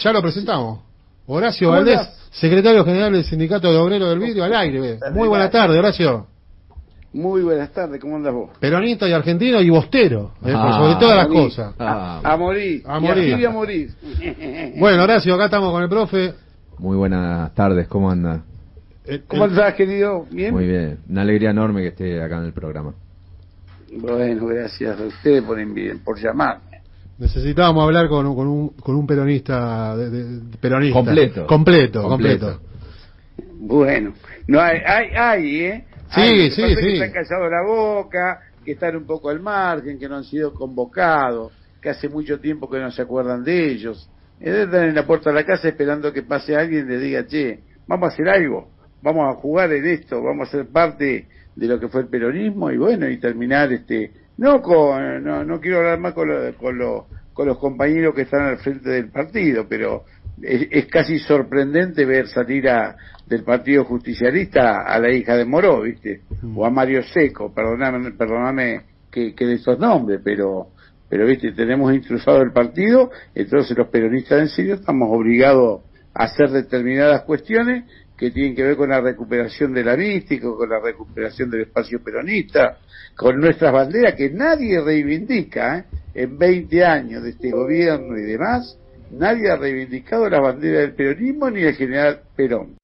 Ya lo presentamos. Horacio Valdés, secretario general del Sindicato de Obreros del Vidrio, al aire. Muy buena tarde, Horacio. Muy buenas tardes, ¿cómo andas vos? Peronista y argentino y bostero, eh, por sobre todas las cosas. A, a morir. A morir. Y a morir. Bueno, Horacio, acá estamos con el profe. Muy buenas tardes, ¿cómo anda? Eh, ¿Cómo eh, estás, querido? ¿Bien? Muy bien, una alegría enorme que esté acá en el programa. Bueno, gracias a ustedes por, por llamarme. Necesitábamos hablar con, un- con, un, con un peronista, de, de- peronista. Completo. Completo, Completo. completo. Bueno, no hay, hay, hay, ¿eh? Sí, Hay, sí, que sí. están callados la boca, que están un poco al margen, que no han sido convocados, que hace mucho tiempo que no se acuerdan de ellos. Eh, Están en la puerta de la casa esperando que pase alguien y les diga, che, vamos a hacer algo, vamos a jugar en esto, vamos a ser parte de lo que fue el peronismo y bueno, y terminar este, no con, no, no quiero hablar más con, lo- con, lo- con los compañeros que están al frente del partido, pero es, es casi sorprendente ver salir a, del Partido Justicialista a la hija de Moró, ¿viste? O a Mario Seco, perdóname, perdóname que, que de esos nombres, pero, pero, ¿viste? Tenemos intrusado el partido, entonces los peronistas en serio estamos obligados a hacer determinadas cuestiones que tienen que ver con la recuperación de la mística, con la recuperación del espacio peronista, con nuestras banderas que nadie reivindica, ¿eh? En 20 años de este gobierno y demás, nadie ha reivindicado la bandera del peronismo ni del general Perón.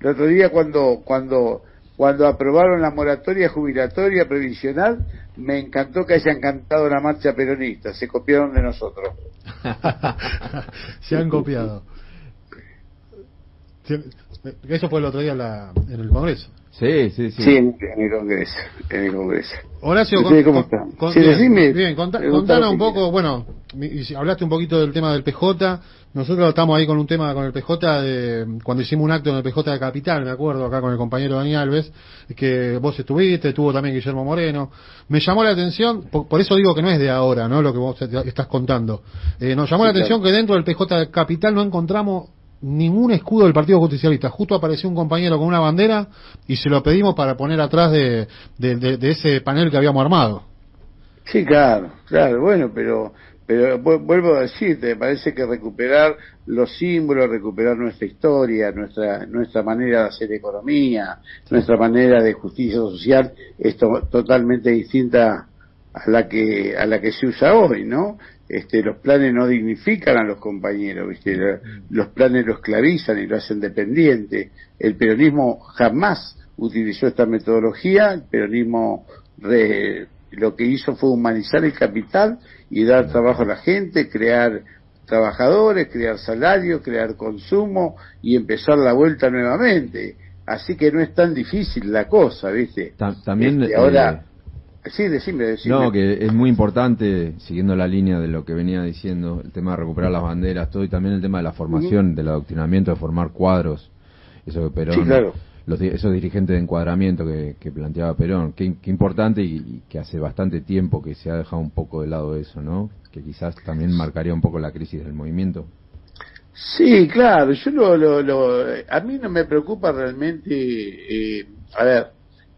El otro día cuando, cuando, cuando aprobaron la moratoria jubilatoria previsional, me encantó que hayan cantado la marcha peronista, se copiaron de nosotros. Se han copiado. Eso fue el otro día en, la- en el Congreso. Sí, sí, sí. Sí, en, en el Congreso, en el Congreso. Horacio, ¿Ustedes con- cómo con- están? con- Sí, bien, decime. bien, Preguntá contanos un poco, bueno, y hablaste un poquito del tema del PJ, nosotros estamos ahí con un tema con el PJ, de, cuando hicimos un acto en el PJ de Capital, me acuerdo, acá con el compañero Dani Alves, que vos estuviste, estuvo también Guillermo Moreno, me llamó la atención, por, por eso digo que no es de ahora, ¿no? Lo que vos te- estás contando. Eh, nos llamó Sí, la atención claro. que dentro del PJ de Capital no encontramos ningún escudo del Partido Justicialista. Justo apareció un compañero con una bandera y se lo pedimos para poner atrás de, de- de- de ese panel que habíamos armado. Sí, claro, claro, bueno, pero pero vu- vuelvo a decirte, me parece que recuperar los símbolos, recuperar nuestra historia, nuestra nuestra manera de hacer economía, nuestra manera de justicia social es to- totalmente distinta a la que a la que se usa hoy, ¿no? Este, los planes no dignifican a los compañeros, ¿viste? La- Los planes lo esclavizan y lo hacen dependiente. El peronismo jamás utilizó esta metodología, el peronismo re- lo que hizo fue humanizar el capital y dar trabajo a la gente, crear trabajadores, crear salario, crear consumo y empezar la vuelta nuevamente. Así que no es tan difícil la cosa, ¿viste? Ta- también, Este, ahora, eh, sí, decime, decime. No, que es muy importante, siguiendo la línea de lo que venía diciendo, el tema de recuperar las banderas, todo, y también el tema de la formación, del adoctrinamiento, de formar cuadros, eso que Perón, Sí, claro. los, esos dirigentes de encuadramiento que, que planteaba Perón, qué, qué importante y, y que hace bastante tiempo que se ha dejado un poco de lado eso, ¿no? Que quizás también marcaría un poco la crisis del movimiento. Sí, claro, yo lo, lo, lo- a mí no me preocupa realmente, eh, a ver,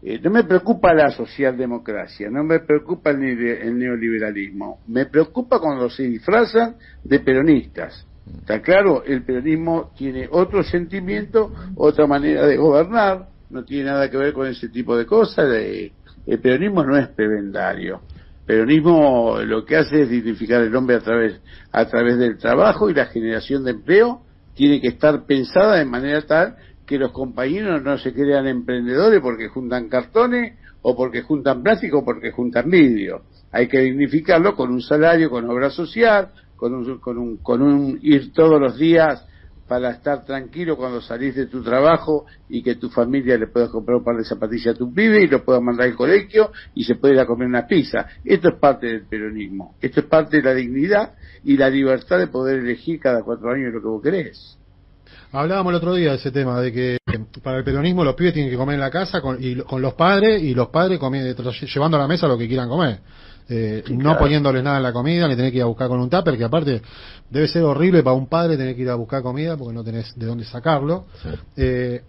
eh, no me preocupa la socialdemocracia, no me preocupa el, el neoliberalismo, me preocupa cuando se disfrazan de peronistas. Está claro, el peronismo tiene otro sentimiento, otra manera de gobernar, no tiene nada que ver con ese tipo de cosas. el peronismo no es prebendario. Peronismo lo que hace es dignificar el hombre a través, a través del trabajo y la generación de empleo tiene que estar pensada de manera tal que los compañeros no se crean emprendedores porque juntan cartones o porque juntan plástico o porque juntan vidrio. Hay que dignificarlo con un salario, con obra social, con un, con un, con un ir todos los días para estar tranquilo cuando salís de tu trabajo y que tu familia le puedas comprar un par de zapatillas a tu pibe y lo puedas mandar al colegio y se puede ir a comer una pizza. Esto es parte del peronismo. Esto es parte de la dignidad y la libertad de poder elegir cada cuatro años lo que vos querés. Hablábamos el otro día de ese tema, de que para el peronismo los pibes tienen que comer en la casa con, y, con los padres y los padres comiendo, llevando a la mesa lo que quieran comer. Eh, no poniéndoles nada en la comida, ni tener que ir a buscar con un tupper, que aparte debe ser horrible para un padre tener que ir a buscar comida porque no tenés de dónde sacarlo. Eh,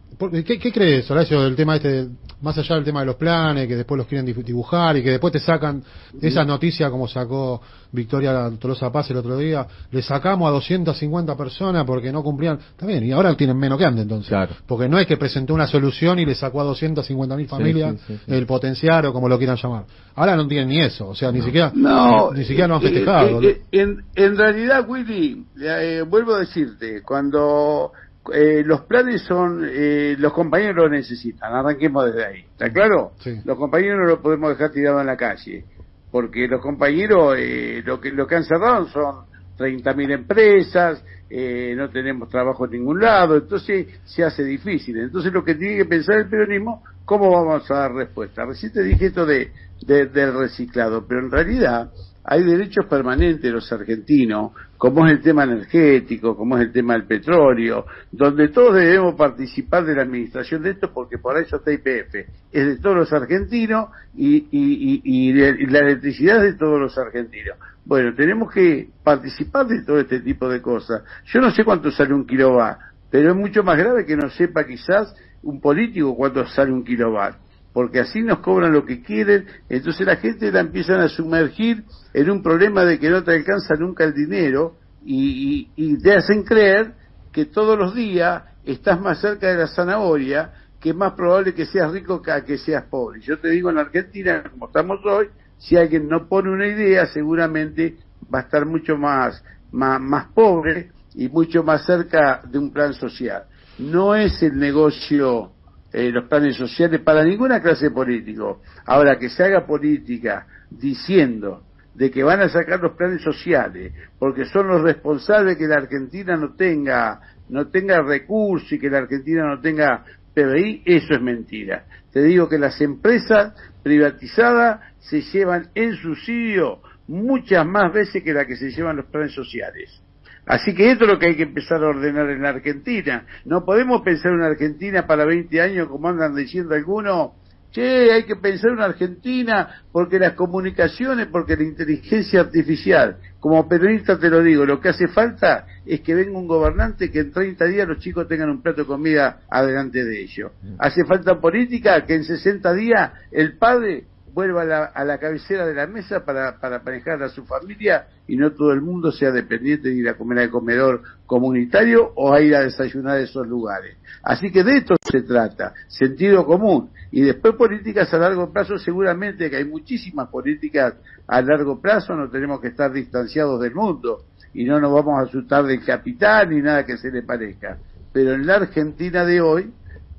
¿qué, ¿Qué crees, Horacio, del tema este, más allá del tema de los planes, que después los quieren dibujar y que después te sacan esa noticia como sacó Victoria Tolosa Paz el otro día, le sacamos a 250 personas porque no cumplían, también, y ahora tienen menos que antes entonces, porque no es que presentó una solución y le sacó a 250 mil familias el potenciar o como lo quieran llamar. Ahora no tienen ni eso, o sea, ni siquiera no, ni, siquiera lo han festejado. Eh, eh, en, en realidad, Willy, eh, vuelvo a decirte, cuando eh, los planes son, eh, los compañeros lo necesitan, arranquemos desde ahí, ¿está claro? Los compañeros no lo podemos dejar tirado en la calle, porque los compañeros eh, lo, que, lo que han cerrado son 30.000 empresas, eh, no tenemos trabajo en ningún lado, entonces se hace difícil. Entonces lo que tiene que pensar el peronismo, ¿cómo vamos a dar respuesta? Recién te dije esto de, del reciclado, pero en realidad hay derechos permanentes los argentinos, como es el tema energético, como es el tema del petróleo, donde todos debemos participar de la administración de esto, porque por eso está IPF, es de todos los argentinos y, y, la electricidad es de todos los argentinos. Bueno, tenemos que participar de todo este tipo de cosas. Yo no sé cuánto sale un kilowatt, pero es mucho más grave que no sepa quizás un político cuánto sale un kilowatt porque así nos cobran lo que quieren, entonces la gente la empiezan a sumergir en un problema de que no te alcanza nunca el dinero y, te hacen creer que todos los días estás más cerca de la zanahoria, que es más probable que seas rico que que seas pobre. Yo te digo, en Argentina, como estamos hoy, si alguien no pone una idea, seguramente va a estar mucho más, más, más pobre y mucho más cerca de un plan social. No es el negocio eh, los planes sociales para ninguna clase político. Ahora, que se haga política diciendo de que van a sacar los planes sociales porque son los responsables de que la Argentina no tenga no tenga recursos y que la Argentina no tenga PBI, eso es mentira. Te digo que las empresas privatizadas se llevan en subsidio muchas más veces que las que se llevan los planes sociales. Así que esto es lo que hay que empezar a ordenar en la Argentina. No podemos pensar en una Argentina para 20 años, como andan diciendo algunos. Che, hay que pensar en una Argentina porque las comunicaciones, porque la inteligencia artificial. Como periodista te lo digo, lo que hace falta es que venga un gobernante que en 30 días los chicos tengan un plato de comida adelante de ellos. Mm. Hace falta política que en 60 días el padre vuelva a la, a la, cabecera de la mesa para, para manejar a su familia y no todo el mundo sea dependiente de ir a comer al comedor comunitario o a ir a desayunar a esos lugares. Así que de esto se trata, sentido común. Y después políticas a largo plazo, seguramente que hay muchísimas políticas a largo plazo, no tenemos que estar distanciados del mundo y no nos vamos a asustar del capital ni nada que se le parezca. Pero en la Argentina de hoy,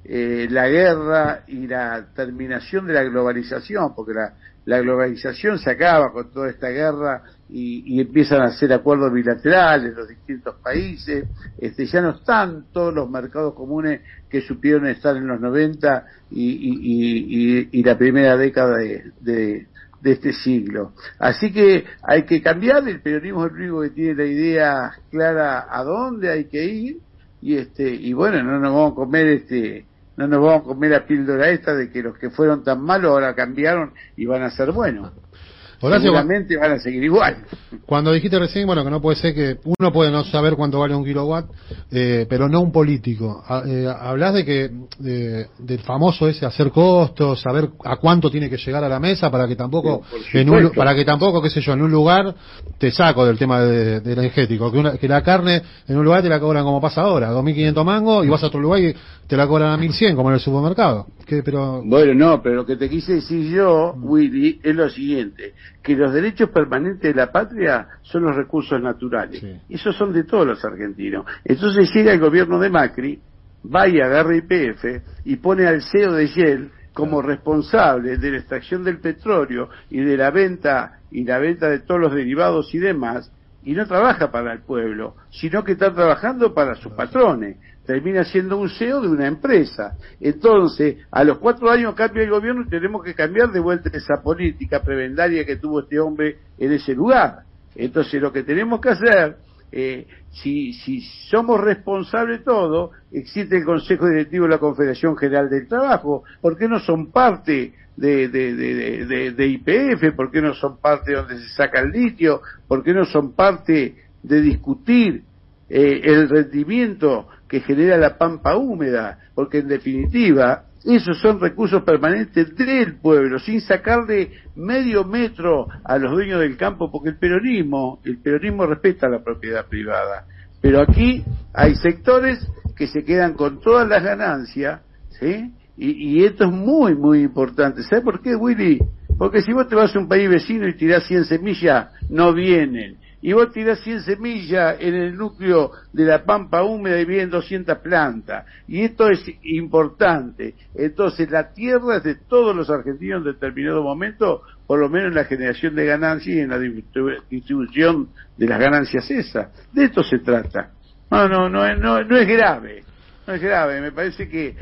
eh, la guerra y la terminación de la globalización, porque la, globalización se acaba con toda esta guerra y, empiezan a hacer acuerdos bilaterales los distintos países, este, ya no están todos los mercados comunes que supieron estar en los 90 y, y la primera década de, de, este siglo. Así que hay que cambiar, el periodismo es el único que tiene la idea clara a dónde hay que ir y este y bueno, no nos vamos a comer este no nos vamos a comer la píldora esta de que los que fueron tan malos ahora cambiaron y van a ser buenos. Seguramente van a seguir igual. Cuando dijiste recién, bueno, que no puede ser que uno puede no saber cuánto vale un kilowatt, eh, pero no un político. Eh, hablas de que del famoso ese hacer costos, saber a cuánto tiene que llegar a la mesa para que tampoco, en para que tampoco, qué sé yo, en un lugar te saco del tema del energético, que, que la carne en un lugar te la cobran como pasa ahora, 2.500 mangos y vas a otro lugar y te la cobran a 1.100 como en el supermercado. pero... Bueno, no, pero lo que te quise decir yo, Willy, es lo siguiente que los derechos permanentes de la patria son los recursos naturales. Esos son de todos los argentinos. Entonces llega el gobierno de Macri, va y agarra IPF y pone al CEO de Shell como responsable de la extracción del petróleo y de la venta y la venta de todos los derivados y demás, y no trabaja para el pueblo, sino que está trabajando para sus patrones. Termina siendo un CEO de una empresa. Entonces, a los cuatro años cambia el gobierno y tenemos que cambiar de vuelta esa política prebendaria que tuvo este hombre en ese lugar. Entonces, lo que tenemos que hacer, eh, si, somos responsables todo, existe el Consejo Directivo de la Confederación General del Trabajo, ¿por qué no son parte de, de, de, IPF? ¿Por qué no son parte de donde se saca el litio? ¿Por qué no son parte de discutir eh, el rendimiento que genera la pampa húmeda? Porque en definitiva, esos son recursos permanentes del pueblo, sin sacarle medio metro a los dueños del campo, porque el peronismo, el peronismo respeta la propiedad privada. Pero aquí hay sectores que se quedan con todas las ganancias, ¿sí? Y, esto es muy, muy importante. ¿Sabes por qué, Willy? Porque si vos te vas a un país vecino y tirás 100 semillas, no vienen y vos tirás 100 semillas en el núcleo de la pampa húmeda y vienen 200 plantas. Y esto es importante. Entonces, la tierra es de todos los argentinos en determinado momento, por lo menos en la generación de ganancias y en la distribución de las ganancias esas. De esto se trata. No, no, no, no, no es grave. No es grave. Me parece que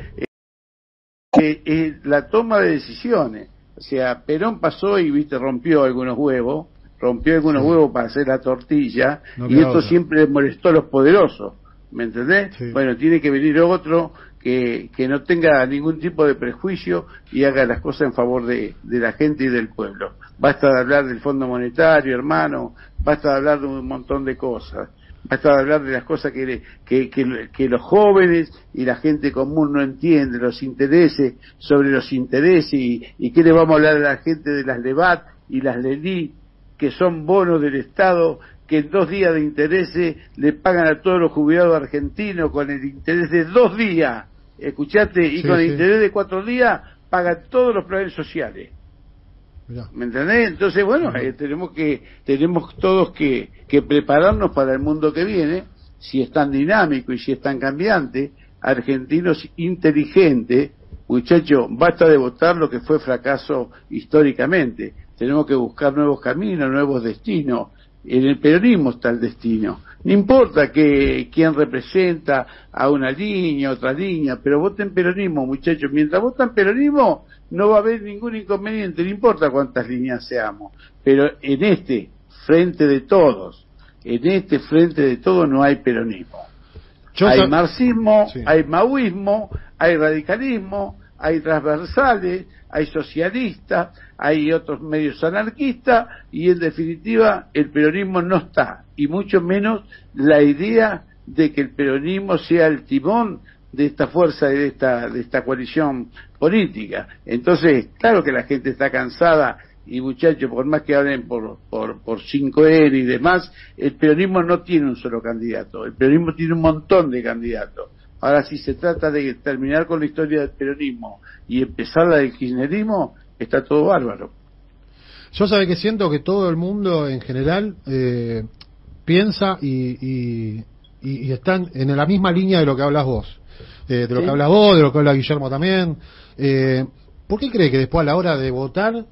eh, la toma de decisiones. O sea, Perón pasó y, viste, rompió algunos huevos rompió algunos huevos para hacer la tortilla y esto siempre molestó a los poderosos, ¿me entendés? Bueno, tiene que venir otro que, que no tenga ningún tipo de prejuicio y haga las cosas en favor de, de la gente y del pueblo. Basta de hablar del Fondo Monetario, hermano, basta de hablar de un montón de cosas. Basta de hablar de las cosas que, que, que, los jóvenes y la gente común no entienden, los intereses sobre los intereses y, y qué le vamos a hablar a la gente de las LEVAT y las LELI que son bonos del Estado que en dos días de interés le pagan a todos los jubilados argentinos con el interés de dos días, escuchate, y con el interés de cuatro días pagan todos los planes sociales. ¿Me entendés? Entonces, bueno, eh, tenemos que tenemos todos que, que prepararnos para el mundo que viene, si es tan dinámico y si es tan cambiante, argentinos inteligentes, muchachos, basta de votar lo que fue fracaso históricamente tenemos que buscar nuevos caminos, nuevos destinos. En el peronismo está el destino. No importa que quién representa a una línea, otra línea, pero voten peronismo, muchachos. Mientras votan peronismo, no va a haber ningún inconveniente, no importa cuántas líneas seamos. Pero en este frente de todos, en este frente de todos no hay peronismo. hay marxismo, hay maoísmo, hay radicalismo, hay transversales, hay socialistas, hay otros medios anarquistas y en definitiva el peronismo no está, y mucho menos la idea de que el peronismo sea el timón de esta fuerza de esta, de esta coalición política. Entonces, claro que la gente está cansada y muchachos, por más que hablen por, por, por 5N y demás, el peronismo no tiene un solo candidato, el peronismo tiene un montón de candidatos. Ahora, si se trata de terminar con la historia del peronismo y empezar la del kirchnerismo, está todo bárbaro. Yo sabe que siento que todo el mundo en general eh, piensa y, y, están en la misma línea de lo que hablas vos. Eh, de lo que hablas vos, de lo que habla Guillermo también. Eh, ¿Por qué cree que después a la hora de votar,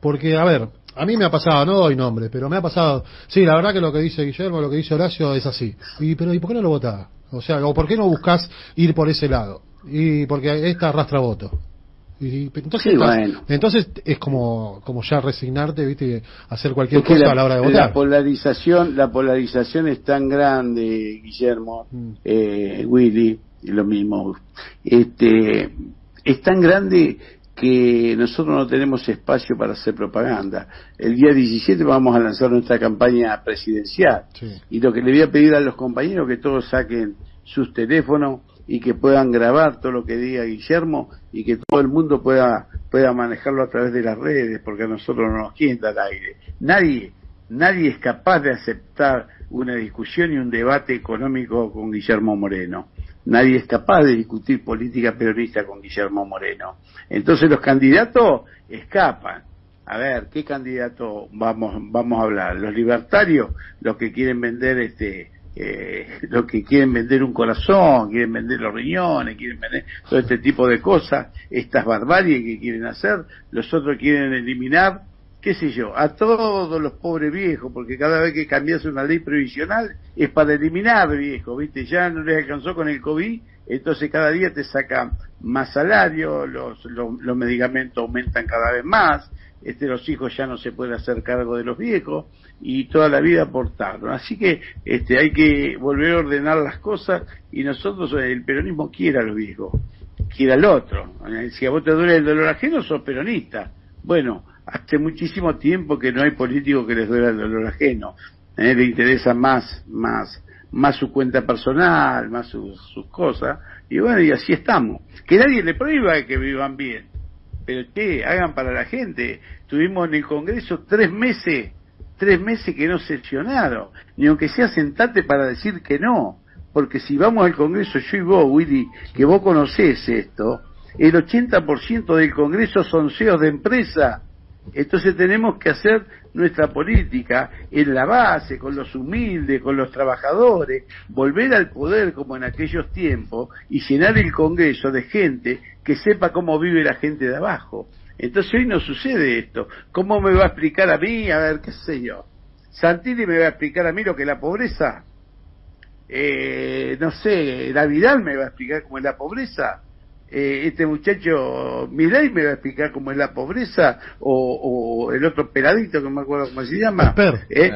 porque, a ver, a mí me ha pasado, no doy nombre, pero me ha pasado, sí, la verdad que lo que dice Guillermo, lo que dice Horacio es así. Y, pero ¿y por qué no lo votás? O sea, ¿o por qué no buscas ir por ese lado? Y porque esta arrastra voto. Y, entonces, entonces es como, como ya resignarte, ¿viste? hacer cualquier cosa a la hora de votar. La polarización, la polarización es tan grande, Guillermo, mm. eh, Willy, lo mismo. Este, es tan grande que nosotros no tenemos espacio para hacer propaganda. El día 17 vamos a lanzar nuestra campaña presidencial. Y lo que le voy a pedir a los compañeros que todos saquen sus teléfonos y que puedan grabar todo lo que diga Guillermo y que todo el mundo pueda pueda manejarlo a través de las redes porque a nosotros no nos quieren dar aire. Nadie nadie es capaz de aceptar una discusión y un debate económico con Guillermo Moreno. Nadie es capaz de discutir política peronista con Guillermo Moreno. Entonces los candidatos escapan. A ver, ¿qué candidato vamos, vamos a hablar? Los libertarios, los que quieren vender este, eh, los que quieren vender un corazón, quieren vender los riñones, quieren vender todo este tipo de cosas, estas barbaries que quieren hacer, los otros quieren eliminar, qué sé yo, a todos los pobres viejos, porque cada vez que cambias una ley previsional es para eliminar viejos, ¿viste? Ya no les alcanzó con el COVID, entonces cada día te sacan más salario, los, medicamentos aumentan cada vez más, este, los hijos ya no se pueden hacer cargo de los viejos y toda la vida aportaron. Así que este, hay que volver a ordenar las cosas y nosotros, el peronismo quiere a los viejos, quiere al otro. Si a vos te duele el dolor ajeno, sos peronista. Bueno, hace muchísimo tiempo que no hay político que les duele el dolor ajeno. ¿eh? Le interesa más, más, más su cuenta personal, más sus, sus cosas. Y bueno, y así estamos. Que nadie le prohíba que vivan bien pero ¿qué? Hagan para la gente. Tuvimos en el Congreso tres meses, tres meses que no sesionaron, ni aunque sea sentate para decir que no. Porque si vamos al Congreso, yo y vos, Willy, que vos conocés esto, el 80% del Congreso son CEOs de empresa. Entonces tenemos que hacer nuestra política en la base, con los humildes, con los trabajadores, volver al poder como en aquellos tiempos y llenar el Congreso de gente que sepa cómo vive la gente de abajo. Entonces hoy no sucede esto. ¿Cómo me va a explicar a mí? A ver, qué sé yo. Santini me va a explicar a mí lo que es la pobreza. Eh, no sé, Navidad me va a explicar cómo es la pobreza. Eh, este muchacho Milay me va a explicar cómo es la pobreza o, el otro peladito que no me acuerdo cómo se llama. Eh,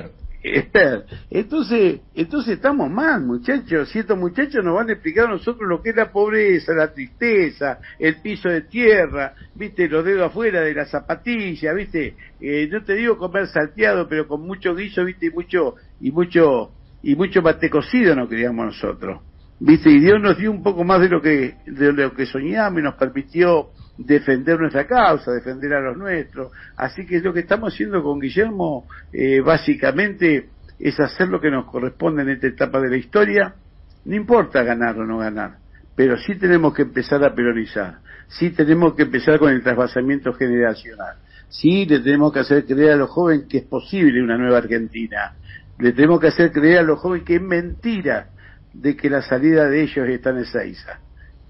entonces, entonces estamos mal, muchachos. Si estos muchachos nos van a explicar a nosotros lo que es la pobreza, la tristeza, el piso de tierra, viste, los dedos afuera de la zapatilla, viste. Eh, no te digo comer salteado, pero con mucho guiso, viste, y mucho, y mucho, y mucho mate cocido no queríamos nosotros. Viste, y Dios nos dio un poco más de lo que, de lo que soñamos y nos permitió defender nuestra causa, defender a los nuestros. Así que lo que estamos haciendo con Guillermo, eh, básicamente, es hacer lo que nos corresponde en esta etapa de la historia. No importa ganar o no ganar, pero sí tenemos que empezar a peronizar, sí tenemos que empezar con el trasvasamiento generacional, sí le tenemos que hacer creer a los jóvenes que es posible una nueva Argentina, le tenemos que hacer creer a los jóvenes que es mentira de que la salida de ellos está en Ezeiza.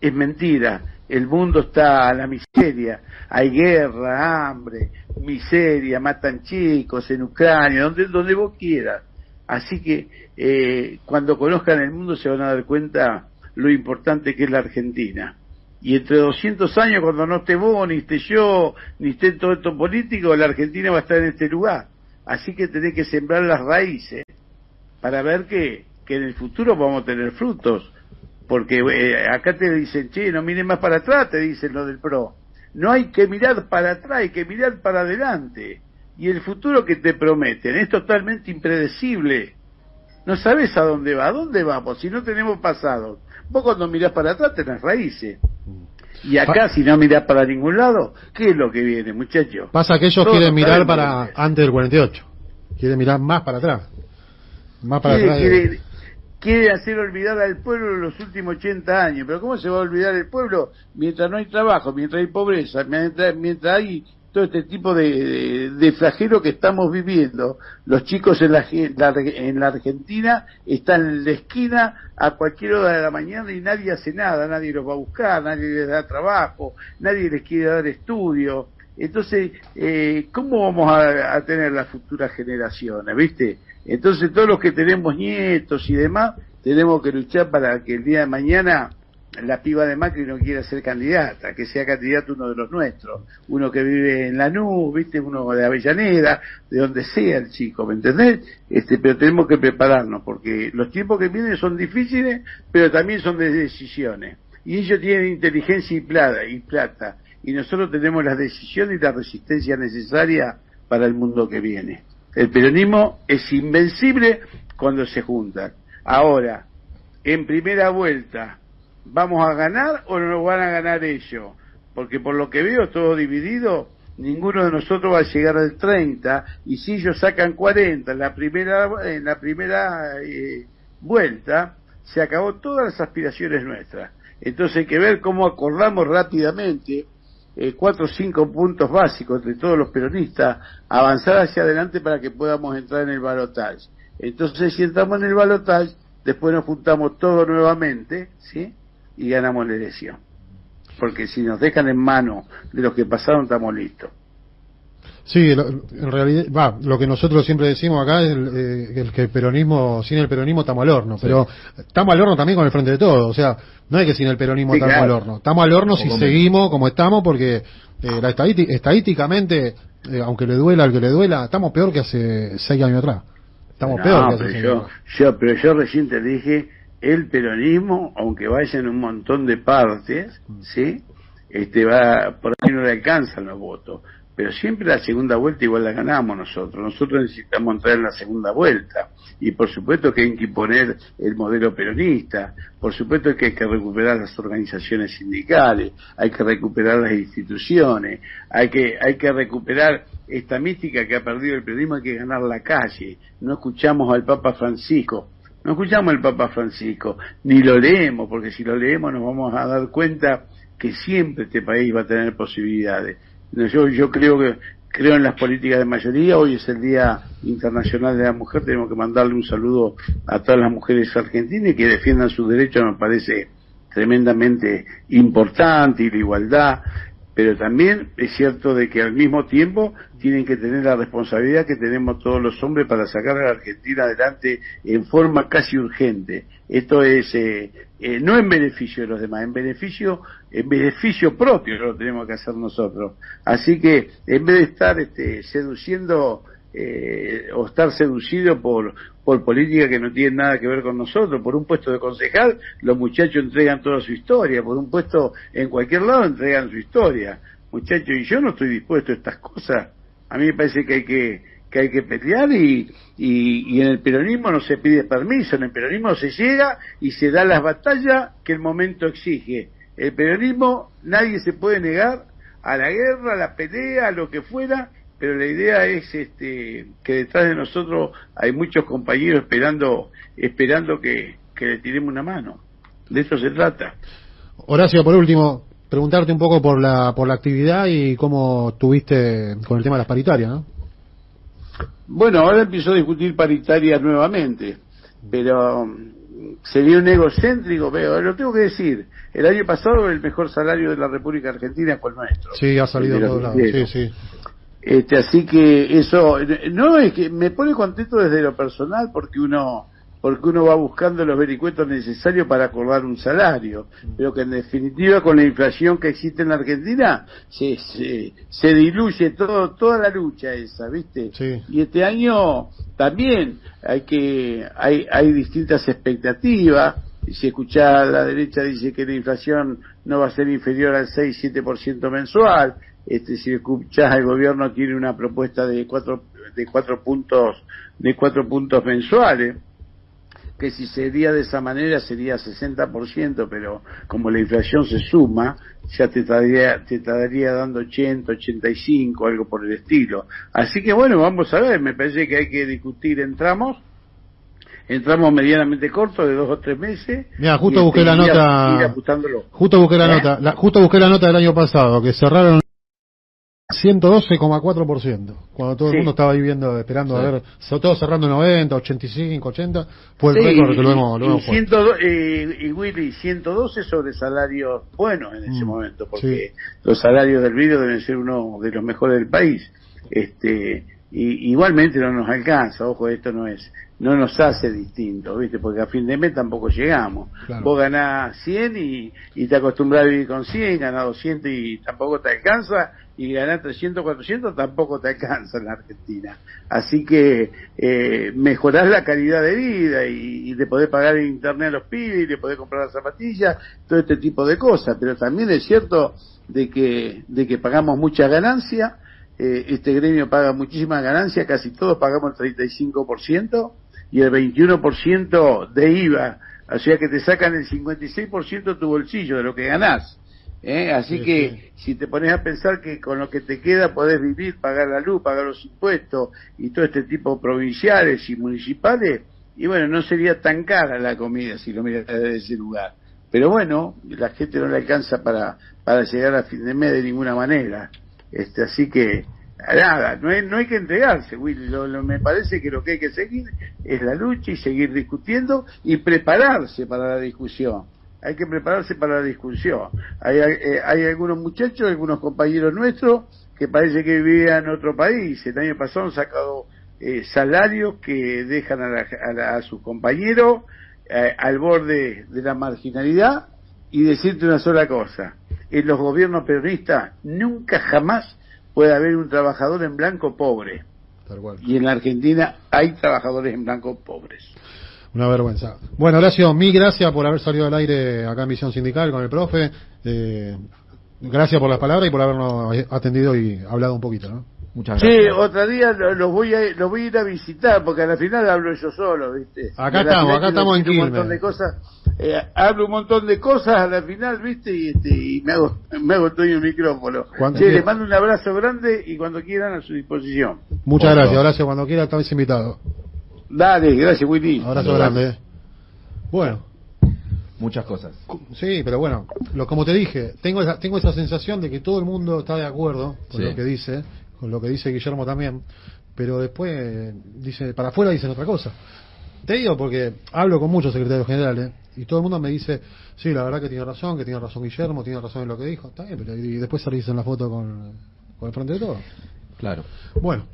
Es mentira, el mundo está a la miseria, hay guerra, hambre, miseria, matan chicos en Ucrania, donde, donde vos quieras. Así que eh, cuando conozcan el mundo se van a dar cuenta lo importante que es la Argentina. Y entre 200 años, cuando no esté vos, ni esté yo, ni esté todo esto político, la Argentina va a estar en este lugar. Así que tenés que sembrar las raíces para ver que, que en el futuro vamos a tener frutos porque eh, acá te dicen, che, no miren más para atrás, te dicen lo del PRO. No hay que mirar para atrás, hay que mirar para adelante. Y el futuro que te prometen es totalmente impredecible. No sabes a dónde va, a dónde vamos, si no tenemos pasado. Vos cuando mirás para atrás tenés raíces. Y acá, si no mirás para ningún lado, ¿qué es lo que viene, muchachos? Pasa que ellos quieren mirar para antes del 48. Quieren mirar más para atrás. Más para atrás quiere hacer olvidar al pueblo los últimos 80 años. Pero ¿cómo se va a olvidar el pueblo mientras no hay trabajo, mientras hay pobreza, mientras, hay todo este tipo de, de, flagelo que estamos viviendo? Los chicos en la, en la Argentina están en la esquina a cualquier hora de la mañana y nadie hace nada, nadie los va a buscar, nadie les da trabajo, nadie les quiere dar estudio. Entonces, eh, ¿cómo vamos a tener las futuras generaciones? ¿Viste? Entonces todos los que tenemos nietos y demás, tenemos que luchar para que el día de mañana la piba de Macri no quiera ser candidata, que sea candidato uno de los nuestros, uno que vive en Lanús, viste, uno de Avellaneda, de donde sea el chico, ¿me entendés? Este, pero tenemos que prepararnos, porque los tiempos que vienen son difíciles, pero también son de decisiones. Y ellos tienen inteligencia y plata, y plata, y nosotros tenemos las decisiones y la resistencia necesaria para el mundo que viene. El peronismo es invencible cuando se juntan. Ahora, en primera vuelta, ¿vamos a ganar o no van a ganar ellos? Porque por lo que veo, todo dividido, ninguno de nosotros va a llegar al 30 y si ellos sacan 40 en la primera, en la primera eh, vuelta, se acabó todas las aspiraciones nuestras. Entonces hay que ver cómo acordamos rápidamente eh, cuatro o cinco puntos básicos de todos los peronistas, avanzar hacia adelante para que podamos entrar en el balotaje. Entonces, si entramos en el balotaje, después nos juntamos todo nuevamente, ¿sí? Y ganamos la elección. Porque si nos dejan en mano de los que pasaron, estamos listos. Sí, en realidad, va, lo que nosotros siempre decimos acá es el, que el peronismo, sin el peronismo estamos al horno, pero estamos al horno también con el frente de todo, o sea, no es que sin el peronismo estamos al horno, estamos al horno si seguimos como estamos porque eh, la estadísticamente, eh, aunque le duela al que le duela, estamos peor que hace seis años atrás. Estamos peor que hace seis años. Yo, pero yo recién te dije, el peronismo, aunque vaya en un montón de partes, mm. ¿sí? Este va, por ahí no le alcanzan los votos pero siempre la segunda vuelta igual la ganamos nosotros. Nosotros necesitamos entrar en la segunda vuelta. Y por supuesto que hay que imponer el modelo peronista, por supuesto que hay que recuperar las organizaciones sindicales, hay que recuperar las instituciones, hay que, hay que recuperar esta mística que ha perdido el peronismo, hay que ganar la calle. No escuchamos al Papa Francisco, no escuchamos al Papa Francisco, ni lo leemos, porque si lo leemos nos vamos a dar cuenta que siempre este país va a tener posibilidades yo, yo creo que creo en las políticas de mayoría. Hoy es el Día Internacional de la Mujer. Tenemos que mandarle un saludo a todas las mujeres argentinas que defiendan sus derechos. Me parece tremendamente importante y la igualdad pero también es cierto de que al mismo tiempo tienen que tener la responsabilidad que tenemos todos los hombres para sacar a la Argentina adelante en forma casi urgente. Esto es eh, eh, no en beneficio de los demás, en beneficio en beneficio propio lo tenemos que hacer nosotros. Así que en vez de estar este, seduciendo eh, o estar seducido por, por política que no tiene nada que ver con nosotros, por un puesto de concejal, los muchachos entregan toda su historia, por un puesto en cualquier lado entregan su historia. Muchachos, y yo no estoy dispuesto a estas cosas. A mí me parece que hay que, que hay que pelear y, y, y, en el peronismo no se pide permiso, en el peronismo se llega y se da las batallas que el momento exige. El peronismo nadie se puede negar a la guerra, a la pelea, a lo que fuera, pero la idea es este, que detrás de nosotros hay muchos compañeros esperando, esperando que, le tiremos una mano. De eso se trata. Horacio, por último, preguntarte un poco por la, por la actividad y cómo tuviste con el tema de las paritarias, ¿no? Bueno, ahora empiezo a discutir paritarias nuevamente, pero mm, sería un egocéntrico, pero lo tengo que decir. El año pasado el mejor salario de la República Argentina fue el nuestro. Sí, ha salido todo lado. Sí, sí. Este, así que eso, no es que me pone contento desde lo personal porque uno, porque uno va buscando los vericuetos necesarios para acordar un salario, pero que en definitiva con la inflación que existe en la Argentina se, se, diluye todo, toda la lucha esa, ¿viste? Y este año también hay que, hay, hay distintas expectativas, si escuchás a la derecha dice que la inflación no va a ser inferior al 6-7% mensual, este, si escuchás el gobierno tiene una propuesta de cuatro, de cuatro puntos, de cuatro puntos mensuales, que si sería de esa manera sería 60%, pero como la inflación se suma, ya te estaría, te estaría dando 80, 85, algo por el estilo. Así que bueno, vamos a ver, me parece que hay que discutir, entramos, entramos medianamente corto de dos o tres meses. Mira, justo busqué la nota, justo busqué la ¿Eh? nota, justo busqué la nota del año pasado, que cerraron 112,4%. Cuando todo el mundo estaba viviendo, esperando a ver, todos cerrando 90, 85, 80, fue el récord que lo hemos, lo y, eh, y Willy, 112 sobre salarios buenos en ese mm. momento, porque los salarios del vídeo deben ser uno de los mejores del país. Este, y, igualmente no nos alcanza, ojo, esto no es, no nos hace distinto, ¿viste? Porque a fin de mes tampoco llegamos. Vos ganás 100 y, y te acostumbras a vivir con 100, ganás 200 y tampoco te alcanza, y ganar 300, 400 tampoco te alcanza en la Argentina. Así que eh, mejorar la calidad de vida y, de poder pagar en internet a los pibes y de poder comprar las zapatillas, todo este tipo de cosas. Pero también es cierto de que, de que pagamos mucha ganancia, eh, este gremio paga muchísima ganancia, casi todos pagamos el 35% y el 21% de IVA. O sea que te sacan el 56% de tu bolsillo de lo que ganás. ¿eh? Así que si te pones a pensar que con lo que te queda podés vivir, pagar la luz, pagar los impuestos y todo este tipo provinciales y municipales, y bueno, no sería tan cara la comida si lo miras desde ese lugar. Pero bueno, la gente no le alcanza para, para llegar a fin de mes de ninguna manera. Este, así que, nada, no hay, no hay que entregarse, Willy. me parece que lo que hay que seguir es la lucha y seguir discutiendo y prepararse para la discusión hay que prepararse para la discusión. Hay, eh, hay algunos muchachos, algunos compañeros nuestros que parece que vivían en otro país. El año pasado han sacado eh, salarios que dejan a, a, sus compañeros eh, al borde de la marginalidad y decirte una sola cosa. En los gobiernos peronistas nunca jamás puede haber un trabajador en blanco pobre. Y en la Argentina hay trabajadores en blanco pobres. Una vergüenza. Bueno, Horacio, mil gracias por haber salido al aire acá en Misión Sindical con el profe. Eh, gracias por las palabras y por habernos atendido y hablado un poquito, ¿no? Muchas gracias. Sí, otro día los voy a los voy a ir a visitar porque al final hablo yo solo, ¿viste? Acá estamos, acá estamos en Quilmes. Un montón de cosas, eh, hablo un montón de cosas a la final, ¿viste? Y, este, y me hago me hago todo el micrófono. Sí, les mando un abrazo grande y cuando quieran a su disposición. Muchas gracias, gracias. Cuando quieran estás invitado. Dale, gracias, Willy. Abrazo grande. Bueno. Muchas cosas. Sí, pero bueno, lo, como te dije, tengo esa, tengo esa sensación de que todo el mundo está de acuerdo con lo que dice, con lo que dice Guillermo también, pero después dice, para afuera dicen otra cosa. Te digo porque hablo con muchos secretarios generales y todo el mundo me dice, sí, la verdad que tiene razón, que tiene razón Guillermo, tiene razón en lo que dijo, está bien, pero y después salís en la foto con, con el frente de todo. Claro. Bueno.